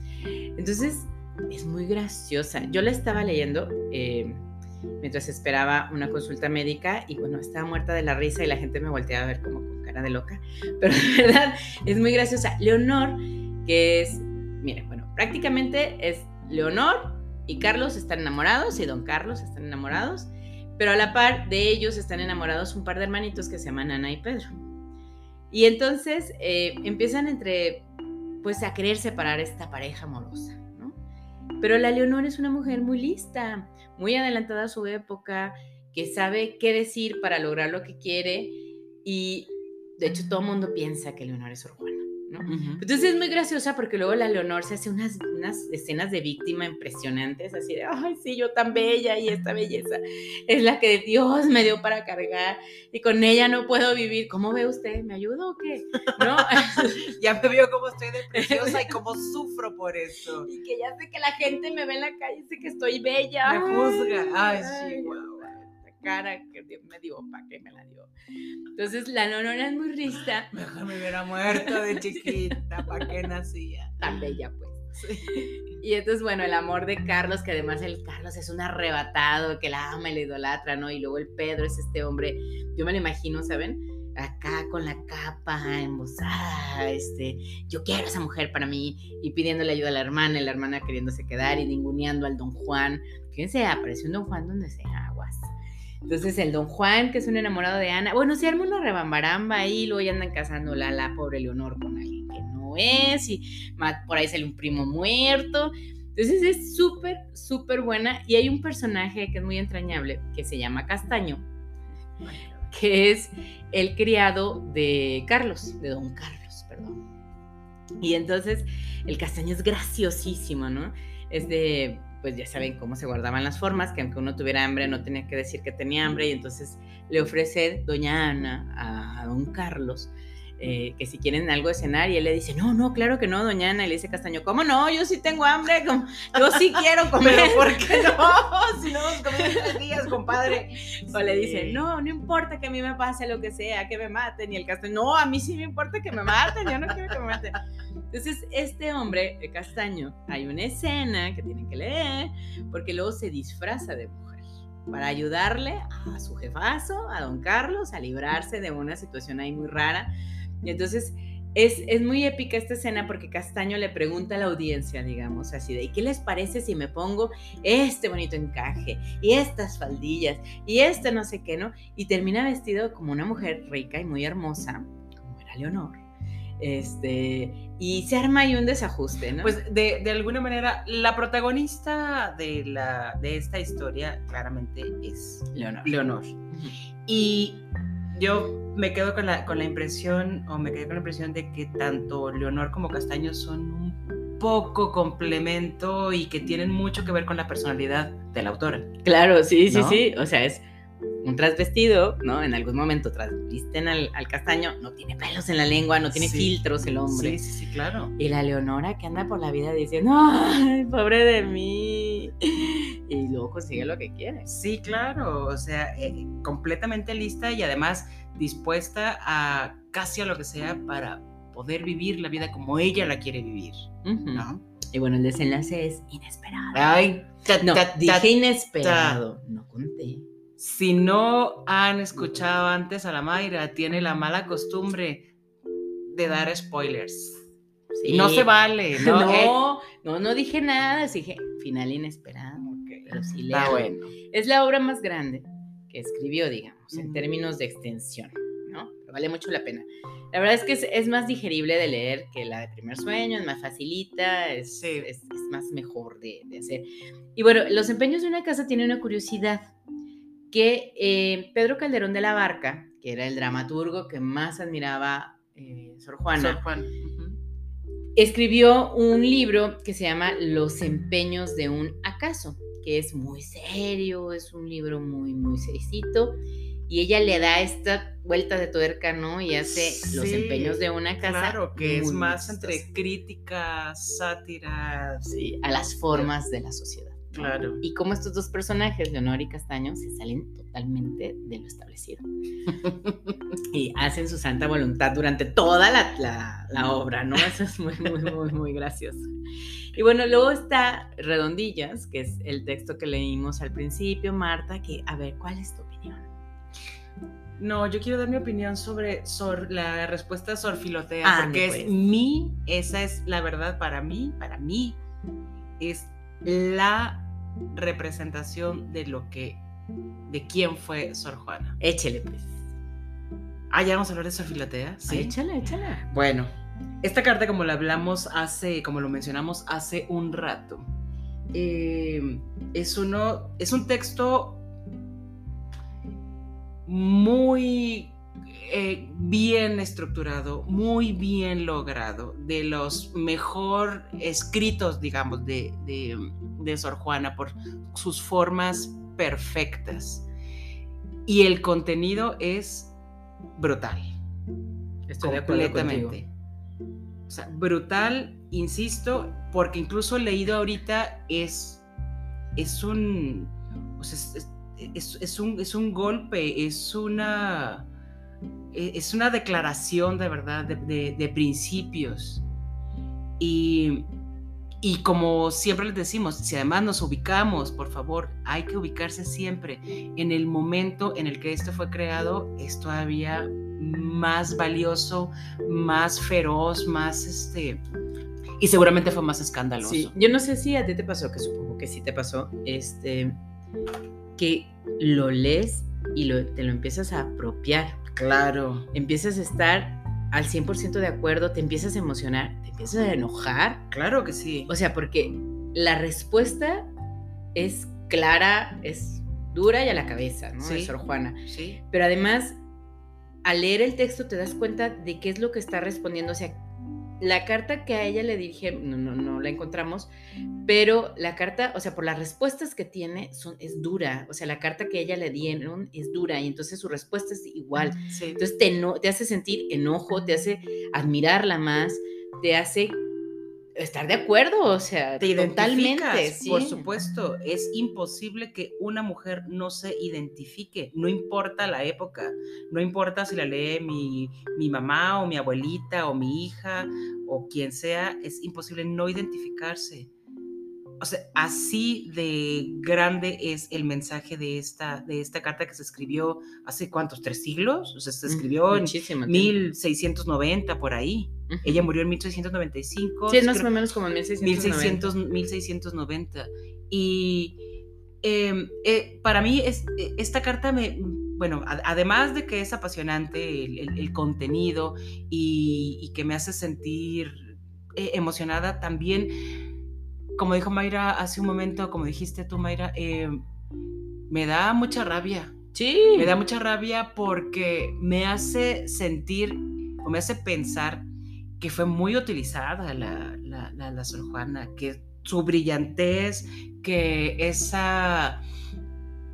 B: Entonces, es muy graciosa. Yo la estaba leyendo, eh, mientras esperaba una consulta médica y bueno, estaba muerta de la risa y la gente me volteaba a ver como con cara de loca, pero de verdad es muy graciosa. Leonor, que es, miren, bueno, prácticamente es Leonor y Carlos están enamorados y don Carlos están enamorados, pero a la par de ellos están enamorados un par de hermanitos que se llaman Ana y Pedro. Y entonces eh, empiezan entre, pues, a querer separar esta pareja amorosa. Pero la Leonor es una mujer muy lista, muy adelantada a su época, que sabe qué decir para lograr lo que quiere y de hecho todo el mundo piensa que Leonor es Sor Juana. Entonces es muy graciosa porque luego la Leonor se hace unas, unas escenas de víctima impresionantes, así de, ay, sí, yo tan bella y esta belleza es la que Dios me dio para cargar y con ella no puedo vivir. ¿Cómo ve usted? ¿Me ayuda o qué? ¿No?
A: ya me vio cómo estoy de preciosa y cómo sufro por eso.
B: Y que ya sé que la gente me ve en la calle y sé que estoy bella.
A: Me juzga. Ay, sí, wow
B: cara que me dio, ¿para qué me la dio? Entonces la nonona es muy rista.
A: Mejor me hubiera muerto de chiquita, ¿para qué nacía?
B: Tan bella, pues. Y entonces, bueno, el amor de Carlos, que además el Carlos es un arrebatado, que la ama y la idolatra, ¿no? Y luego el Pedro es este hombre, yo me lo imagino, ¿saben? Acá con la capa embosada, este, yo quiero a esa mujer para mí, y pidiéndole ayuda a la hermana, y la hermana queriéndose quedar y ninguneando al don Juan. Fíjense, apareció un don Juan donde sea entonces el don Juan, que es un enamorado de Ana, bueno, se arma una rebambaramba ahí, luego ya andan casándola la pobre Leonor con alguien que no es, y por ahí sale un primo muerto. Entonces es súper, súper buena. Y hay un personaje que es muy entrañable, que se llama Castaño, que es el criado de Carlos, de don Carlos, perdón. Y entonces el Castaño es graciosísimo, ¿no? Es de pues ya saben cómo se guardaban las formas, que aunque uno tuviera hambre no tenía que decir que tenía hambre y entonces le ofrece doña Ana a, don Carlos eh, que si quieren algo de cenar y él le dice, no, no, claro que no, doña Ana, y le dice Castaño, ¿cómo no? Yo sí tengo hambre, yo sí quiero comer.
A: ¿por qué no? Si no comemos tres días, compadre.
B: O le dice, no, no importa que a mí me pase lo que sea, que me maten, y el Castaño, no, a mí sí me importa que me maten, yo no quiero que me maten. Entonces, este hombre, el Castaño, hay una escena que tienen que leer, porque luego se disfraza de mujer para ayudarle a su jefazo, a don Carlos, a librarse de una situación ahí muy rara. Y entonces es, es, muy épica esta escena porque Castaño le pregunta a la audiencia, digamos, así de, ¿y qué les parece si me pongo este bonito encaje y estas faldillas y este no sé qué, ¿no? Y termina vestido como una mujer rica y muy hermosa, como era Leonor este, y se arma ahí un desajuste, ¿no?
A: Pues de, de, alguna manera, la protagonista de, la, de esta historia claramente es
B: Leonor.
A: Leonor. Y yo me quedo con la, con la impresión, o me quedé con la impresión de que tanto Leonor como Castaño son un poco complemento y que tienen mucho que ver con la personalidad de la autora.
B: Claro, sí, sí, sí. O sea, es un trasvestido, ¿no? En algún momento trasvisten al, al, castaño, no tiene pelos en la lengua, no tiene filtros el hombre.
A: Sí, sí, sí, claro.
B: Y la Leonora que anda por la vida diciendo, ¡ay, pobre de mí! Y luego consigue lo que quiere.
A: Sí, claro, o sea, eh, completamente lista y además dispuesta a casi a lo que sea para poder vivir la vida como ella la quiere vivir, ¿no?
B: Y bueno, el desenlace es inesperado.
A: Ay,
B: no, dije inesperado, no conté.
A: Si no han escuchado antes a la Mayra, tiene la mala costumbre de dar spoilers. Y no se vale, ¿no?
B: No, no, no dije nada, dije final inesperado. Pero sí
A: Está bueno.
B: Es la obra más grande que escribió, digamos, en términos de extensión, ¿no? Pero vale mucho la pena. La verdad es que es, más digerible de leer que la de Primer Sueño, es más facilita, es, es, más mejor de, de hacer. Y bueno, Los empeños de una casa tiene una curiosidad que eh, Pedro Calderón de la Barca, que era el dramaturgo que más admiraba eh, Sor Juana,
A: Juan.
B: escribió un libro que se llama Los empeños de un acaso, que es muy serio, es un libro muy, muy sericito, y ella le da esta vuelta de tuerca, ¿no? Y hace los empeños de una casa.
A: Claro, que es más entre crítica, sátira.
B: Sí, a las formas de la sociedad.
A: Claro.
B: Y como estos dos personajes, Leonor y Castaño, se salen totalmente de lo establecido. y hacen su santa voluntad durante toda la, la, obra, ¿no? Eso es muy, muy, muy, muy gracioso. Y bueno, luego está Redondillas, que es el texto que leímos al principio, Marta, que, a ver, ¿cuál es tu opinión?
A: No, yo quiero dar mi opinión sobre la respuesta de Sor Filotea,
B: ah,
A: porque es
B: pues.
A: mi, esa es la verdad para mí, para mí, es la representación de lo que, de quién fue Sor Juana.
B: Échele, pues.
A: Ah, ya vamos a hablar de Sor Filotea.
B: Sí, échala, échala.
A: Bueno, esta carta, como la hablamos hace, como lo mencionamos hace un rato, eh, es uno, es un texto muy eh, bien estructurado, muy bien logrado, de los mejor escritos, digamos, de, de, Sor Juana, por sus formas perfectas. Y el contenido es brutal.
B: Estoy completamente.
A: o sea, brutal, insisto, porque incluso leído ahorita es, es un, es, un, es un golpe, es una es una declaración de verdad, de, principios. Y, y, como siempre les decimos, si además nos ubicamos, por favor, hay que ubicarse siempre en el momento en el que esto fue creado, es todavía más valioso, más feroz, más este... Y seguramente fue más escandaloso.
B: Yo no sé si a ti te pasó, que supongo que sí te pasó, este, que lo lees y te lo empiezas a apropiar.
A: Claro.
B: Empiezas a estar al 100% de acuerdo, te empiezas a emocionar, te empiezas a enojar.
A: Claro que sí.
B: O sea, porque la respuesta es clara, es dura y a la cabeza, ¿no? Sí. De Sor Juana.
A: Sí.
B: Pero además, al leer el texto te das cuenta de qué es lo que está respondiendo, o sea, la carta que a ella le dirige, no, no, no la encontramos, pero la carta, o sea, por las respuestas que tiene, son, es dura. O sea, la carta que ella le dieron es dura y entonces su respuesta es igual. Entonces te, no, te hace sentir enojo, te hace admirarla más, te hace estar de acuerdo, o sea,
A: te totalmente. ¿sí? Por supuesto, es imposible que una mujer no se identifique, no importa la época, no importa si la lee mi, mi mamá o mi abuelita o mi hija o quien sea, es imposible no identificarse o sea, así de grande es el mensaje de esta, de esta carta que se escribió hace cuántos, tres siglos, o sea, se escribió en 1690 por ahí. Ella murió en 1695.
B: Sí, es más o menos como en 1690.
A: 1690. Y em, eh, para mí es, eh, esta carta me, bueno, además de que es apasionante el, contenido y, que me hace sentir eh, emocionada, también como dijo Mayra hace un momento, como dijiste tú, Mayra, me da mucha rabia.
B: Sí.
A: Me da mucha rabia porque me hace sentir o me hace pensar que fue muy utilizada la, la, la, Sor Juana, que su brillantez, que esa,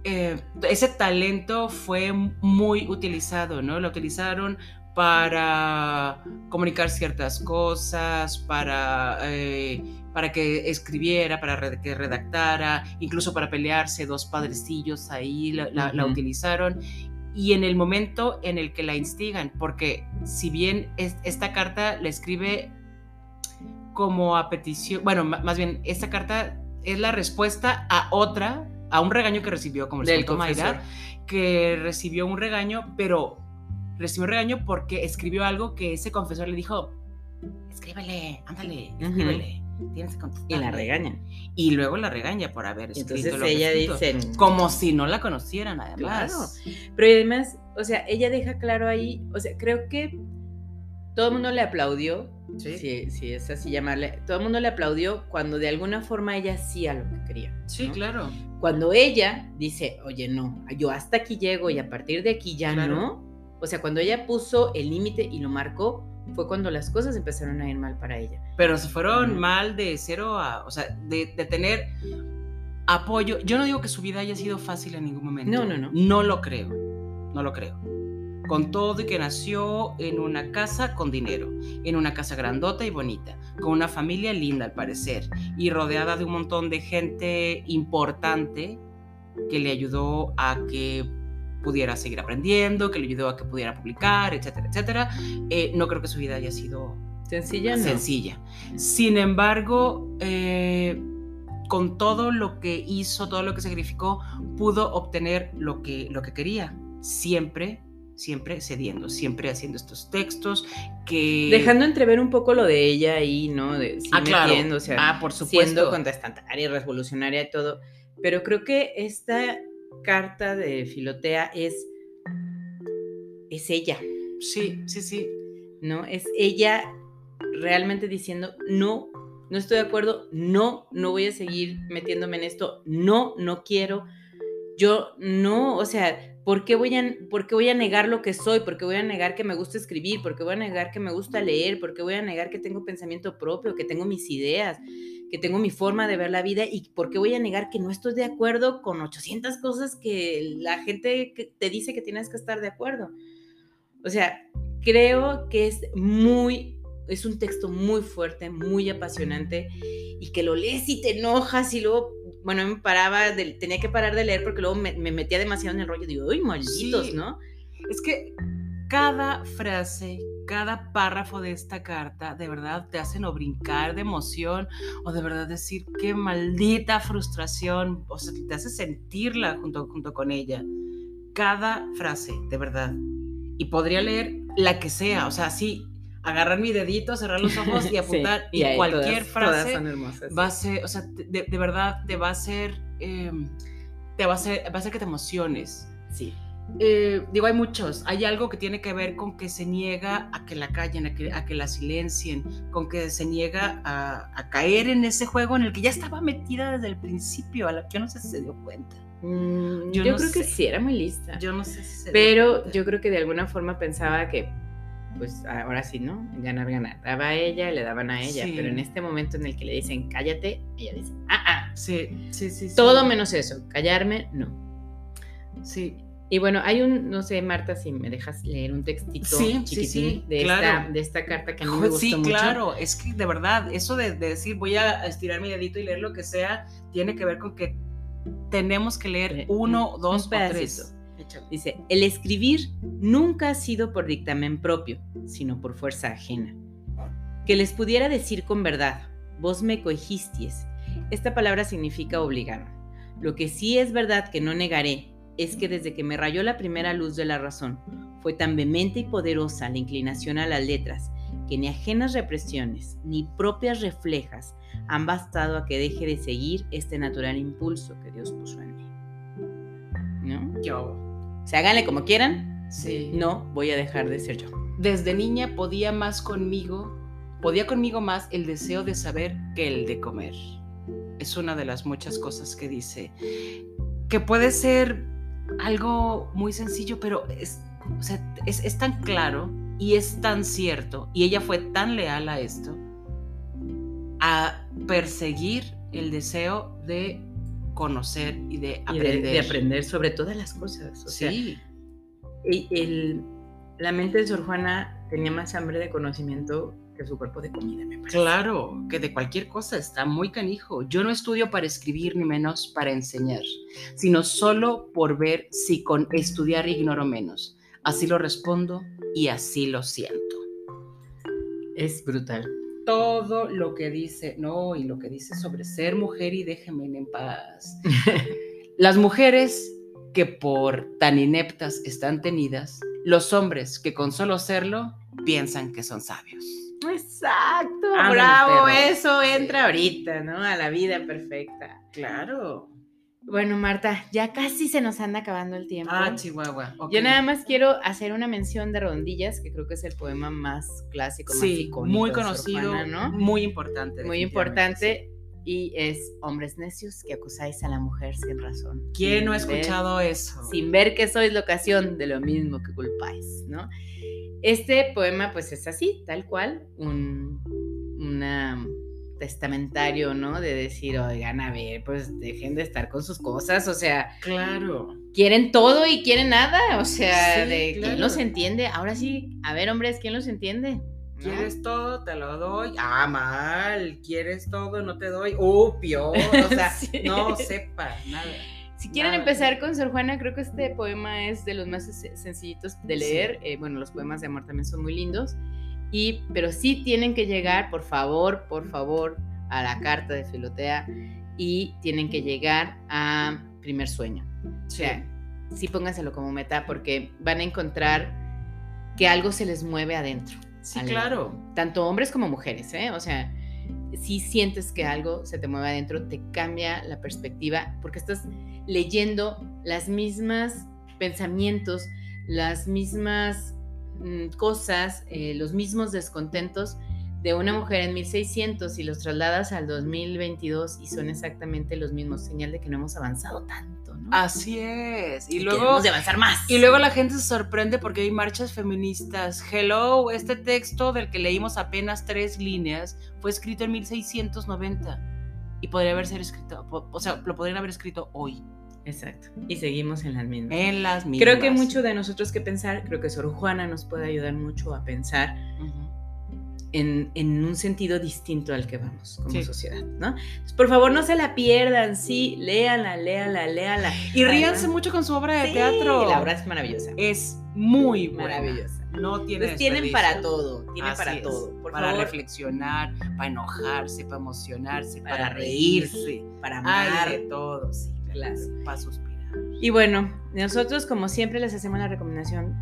A: eh, ese talento fue muy utilizado, ¿no? Lo utilizaron para comunicar ciertas cosas, para, eh, para que escribiera, para que redactara, incluso para pelearse, dos padrecillos ahí la, utilizaron. Y en el momento en el que la instigan, porque si bien esta carta la escribe como a petición, bueno, más bien, esta carta es la respuesta a otra, a un regaño que recibió, como el Mayra, que recibió un regaño, pero recibió un regaño porque escribió algo que ese confesor le dijo, escríbele, ándale, escríbele. Tienes que
B: Y la regaña.
A: Y luego la regaña por haber escrito
B: Entonces ella dice...
A: Como si no la conocieran, además.
B: Claro. Pero además, o sea, ella deja claro ahí, o sea, creo que todo el mundo le aplaudió, ¿Sí? Si, si, es así llamarle, todo el mundo le aplaudió cuando de alguna forma ella hacía lo que quería.
A: Sí, claro.
B: Cuando ella dice, oye, no, yo hasta aquí llego y a partir de aquí ya no, o sea, cuando ella puso el límite y lo marcó, fue cuando las cosas empezaron a ir mal para ella.
A: Pero se fueron mal de cero a, o sea, de, tener apoyo. Yo no digo que su vida haya sido fácil en ningún momento.
B: No, no, no.
A: No lo creo, no lo creo. Con todo y que nació en una casa con dinero, en una casa grandota y bonita, con una familia linda al parecer, y rodeada de un montón de gente importante que le ayudó a que pudiera seguir aprendiendo, que le ayudó a que pudiera publicar, etcétera, etcétera. Eh, no creo que su vida haya sido
B: sencilla.
A: Sencilla. Sin embargo, eh, con todo lo que hizo, todo lo que sacrificó, pudo obtener lo que, lo que quería. Siempre siempre cediendo, siempre haciendo estos textos que...
B: Dejando entrever un poco lo de ella ahí, ¿no? De,
A: ah, claro.
B: o sea,
A: ah, por supuesto.
B: siendo contestataria, revolucionaria y todo. Pero creo que esta carta de Filotea es, es ella.
A: Sí, sí, sí.
B: ¿No? Es ella realmente diciendo, no, no estoy de acuerdo, no, no voy a seguir metiéndome en esto, no, no quiero. yo no, o sea, ¿por qué, voy a, ¿por qué voy a negar lo que soy? ¿Por qué voy a negar que me gusta escribir? ¿Por qué voy a negar que me gusta leer? ¿Por qué voy a negar que tengo pensamiento propio, que tengo mis ideas, que tengo mi forma de ver la vida? ¿Y por qué voy a negar que no estoy de acuerdo con 800 cosas que la gente te dice que tienes que estar de acuerdo? O sea, creo que es muy, es un texto muy fuerte, muy apasionante y que lo lees y te enojas y luego bueno, me paraba, tenía que parar de leer porque luego me, metía demasiado en el rollo. Digo, uy, malditos, ¿no?
A: Es que cada frase, cada párrafo de esta carta, de verdad te hacen o brincar de emoción o de verdad decir qué maldita frustración, o sea, te hace sentirla junto, junto con ella. Cada frase, de verdad. Y podría leer la que sea, o sea, sí, agarrar mi dedito, cerrar los ojos y apuntar. y, cualquier frase va a ser, o sea, de, verdad te va a hacer, em, te va a hacer, va a hacer que te emociones.
B: Sí.
A: Eh, digo, hay muchos. Hay algo que tiene que ver con que se niega a que la callen, a que, a que la silencien, con que se niega a, caer en ese juego en el que ya estaba metida desde el principio, a la que yo no sé si se dio cuenta.
B: Mm, yo, creo que sí, era muy lista.
A: Yo no sé si se
B: Pero yo creo que de alguna forma pensaba que pues ahora sí, ¿no? Ganar, ganar. Daba a ella, le daban a ella, pero en este momento en el que le dicen cállate, ella dice, ah, ah.
A: Sí, sí, sí.
B: Todo menos eso, callarme, no.
A: Sí.
B: Y bueno, hay un, no sé, Marta, si me dejas leer un textito chiquitín de, esta, de esta carta que a mí me gustó
A: sí,
B: mucho.
A: Sí, claro, es que de verdad, eso de, decir voy a estirar mi dedito y leer lo que sea, tiene que ver con que tenemos que leer uno, dos o tres.
B: Dice, el escribir nunca ha sido por dictamen propio, sino por fuerza ajena. Que les pudiera decir con verdad, vos me coegisties. Esta palabra significa obligar. Lo que sí es verdad que no negaré es que desde que me rayó la primera luz de la razón, fue tan vehemente y poderosa la inclinación a las letras que ni ajenas represiones ni propias reflejas han bastado a que deje de seguir este natural impulso que Dios puso en mí. ¿No?
A: Yo
B: se háganle como quieran.
A: Sí.
B: No voy a dejar de ser yo.
A: Desde niña podía más conmigo, podía conmigo más el deseo de saber que el de comer. Es una de las muchas cosas que dice. Que puede ser algo muy sencillo, pero es, es, es tan claro y es tan cierto. Y ella fue tan leal a esto, a perseguir el deseo de conocer y de aprender.
B: de, aprender sobre todas las cosas. O sí. y el, la mente de Sor Juana tenía más hambre de conocimiento que su cuerpo de comida, me
A: parece. Claro, que de cualquier cosa está muy canijo. Yo no estudio para escribir ni menos para enseñar, sino solo por ver si con estudiar ignoro menos. Así lo respondo y así lo siento.
B: Es brutal
A: todo lo que dice, no, y lo que dice sobre ser mujer y déjenme en paz. Las mujeres que por tan ineptas están tenidas, los hombres que con solo serlo piensan que son sabios.
B: Exacto, bravo, eso entra ahorita, ¿no? A la vida perfecta.
A: Claro.
B: Bueno, Marta, ya casi se nos anda acabando el tiempo.
A: Ah, Chihuahua.
B: Yo nada más quiero hacer una mención de Rondillas, que creo que es el poema más clásico, más icónico.
A: Muy conocido, ¿no? Muy importante.
B: Muy importante. Y es hombres necios que acusáis a la mujer sin razón.
A: ¿Quién no ha escuchado eso?
B: Sin ver que sois la ocasión de lo mismo que culpáis, ¿no? Este poema, pues es así, tal cual, un, una testamentario, ¿no? De decir, oigan, a ver, pues dejen de estar con sus cosas, o sea.
A: Claro.
B: Quieren todo y quieren nada, o sea, de quién los entiende. Ahora sí, a ver, hombres, ¿quién los entiende?
A: ¿Quieres todo? Te lo doy. Ah, mal. ¿Quieres todo? No te doy. Uh, peor. O sea, no sepa nada.
B: Si quieren empezar con Sor Juana, creo que este poema es de los más sencillitos de leer. Eh, bueno, los poemas de amor también son muy lindos. Y, pero sí tienen que llegar, por favor, por favor, a la carta de Filotea y tienen que llegar a primer sueño. O sea, sí pónganselo como meta porque van a encontrar que algo se les mueve adentro.
A: Sí, claro.
B: Tanto hombres como mujeres, ¿eh? O sea, si sientes que algo se te mueve adentro, te cambia la perspectiva porque estás leyendo las mismas pensamientos, las mismas cosas, eh, los mismos descontentos de una mujer en 1600 y los trasladas al 2022 y son exactamente los mismos, señal de que no hemos avanzado tanto, ¿no?
A: Así es. Y,
B: Y
A: luego
B: queremos de avanzar más.
A: y luego la gente se sorprende porque hay marchas feministas. Hello, este texto del que leímos apenas tres líneas fue escrito en 1690 y podría haber sido escrito, o sea, lo podrían haber escrito hoy
B: Exacto. Y seguimos en las mismas.
A: en las mismas.
B: Creo que mucho de nosotros que pensar, creo que Sor Juana nos puede ayudar mucho a pensar en, en un sentido distinto al que vamos como
A: Sí.
B: sociedad, ¿no? Entonces, por favor, no se la pierdan, sí, léala, léala, léala.
A: Y ríanse mucho con su obra de
B: Sí,
A: teatro.
B: La obra es maravillosa.
A: es muy buena.
B: Maravillosa.
A: No tiene
B: Pues tienen para todo, tienen para
A: es,
B: todo. Por
A: para
B: favor,
A: reflexionar, para enojarse, para emocionarse, para,
B: Para
A: reírse.
B: para
A: Ay,
B: amar.
A: de todo, sí.
B: Claro.
A: Para suspirar.
B: Y bueno, nosotros como siempre les hacemos la recomendación,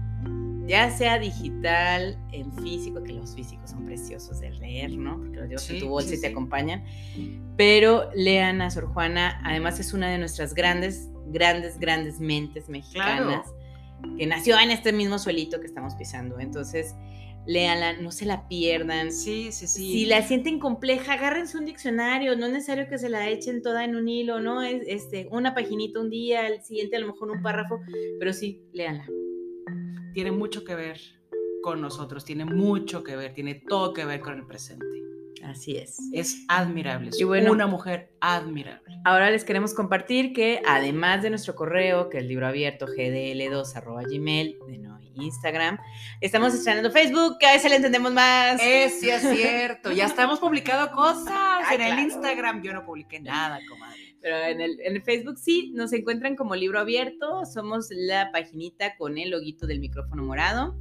B: ya sea digital, en físico, que los físicos son preciosos de leer, ¿no? Porque los llevas en
A: Sí,
B: tu bolsa
A: sí,
B: y te
A: sí.
B: acompañan. Pero lean a Sor Juana, además es una de nuestras grandes, grandes, grandes mentes mexicanas, que nació en este mismo suelito que estamos pisando. Entonces, léanla, no se la pierdan.
A: Sí, sí, sí.
B: Si la sienten compleja, agárrense un diccionario, no es necesario que se la echen toda en un hilo, ¿no? Es este, una paginita un día, el siguiente a lo mejor un párrafo, pero sí, léanla.
A: tiene mucho que ver con nosotros, tiene mucho que ver, tiene todo que ver con el presente.
B: Así es.
A: Es admirable, es
B: Y bueno-
A: una mujer admirable.
B: Ahora les queremos compartir que además de nuestro correo, que es libro abierto gdl2 de no Instagram, estamos estrenando Facebook, que a veces le entendemos más.
A: Es, sí es cierto, ya estamos publicando cosas
B: Ay,
A: en el. Instagram. Yo no publiqué nada, comadre.
B: Pero en el, en el Facebook sí, nos encuentran como libro abierto, somos la paginita con el loguito del micrófono morado.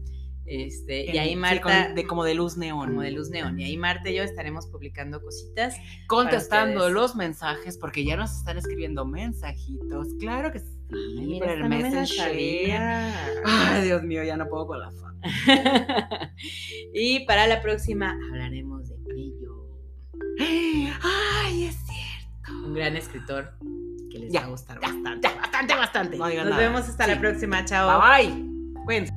B: Este, y ahí
A: Sí,
B: Marta,
A: con- de, como de luz neón.
B: como de luz neón, y ahí Marta y yo estaremos publicando cositas.
A: contestando los mensajes, porque ya nos están escribiendo mensajitos. Claro que sí.
B: Ay, mira,
A: por el
B: no
A: Messenger. Ay, Dios mío, ya no puedo con la fama.
B: y para la próxima hablaremos de brillo.
A: Ay, es cierto.
B: Un gran escritor que les
A: Ya,
B: va a gustar
A: ya,
B: bastante, bastante, bastante.
A: No
B: Nos
A: nada.
B: vemos hasta
A: Sí.
B: la próxima. Chao.
A: Bye bye. Cuídense.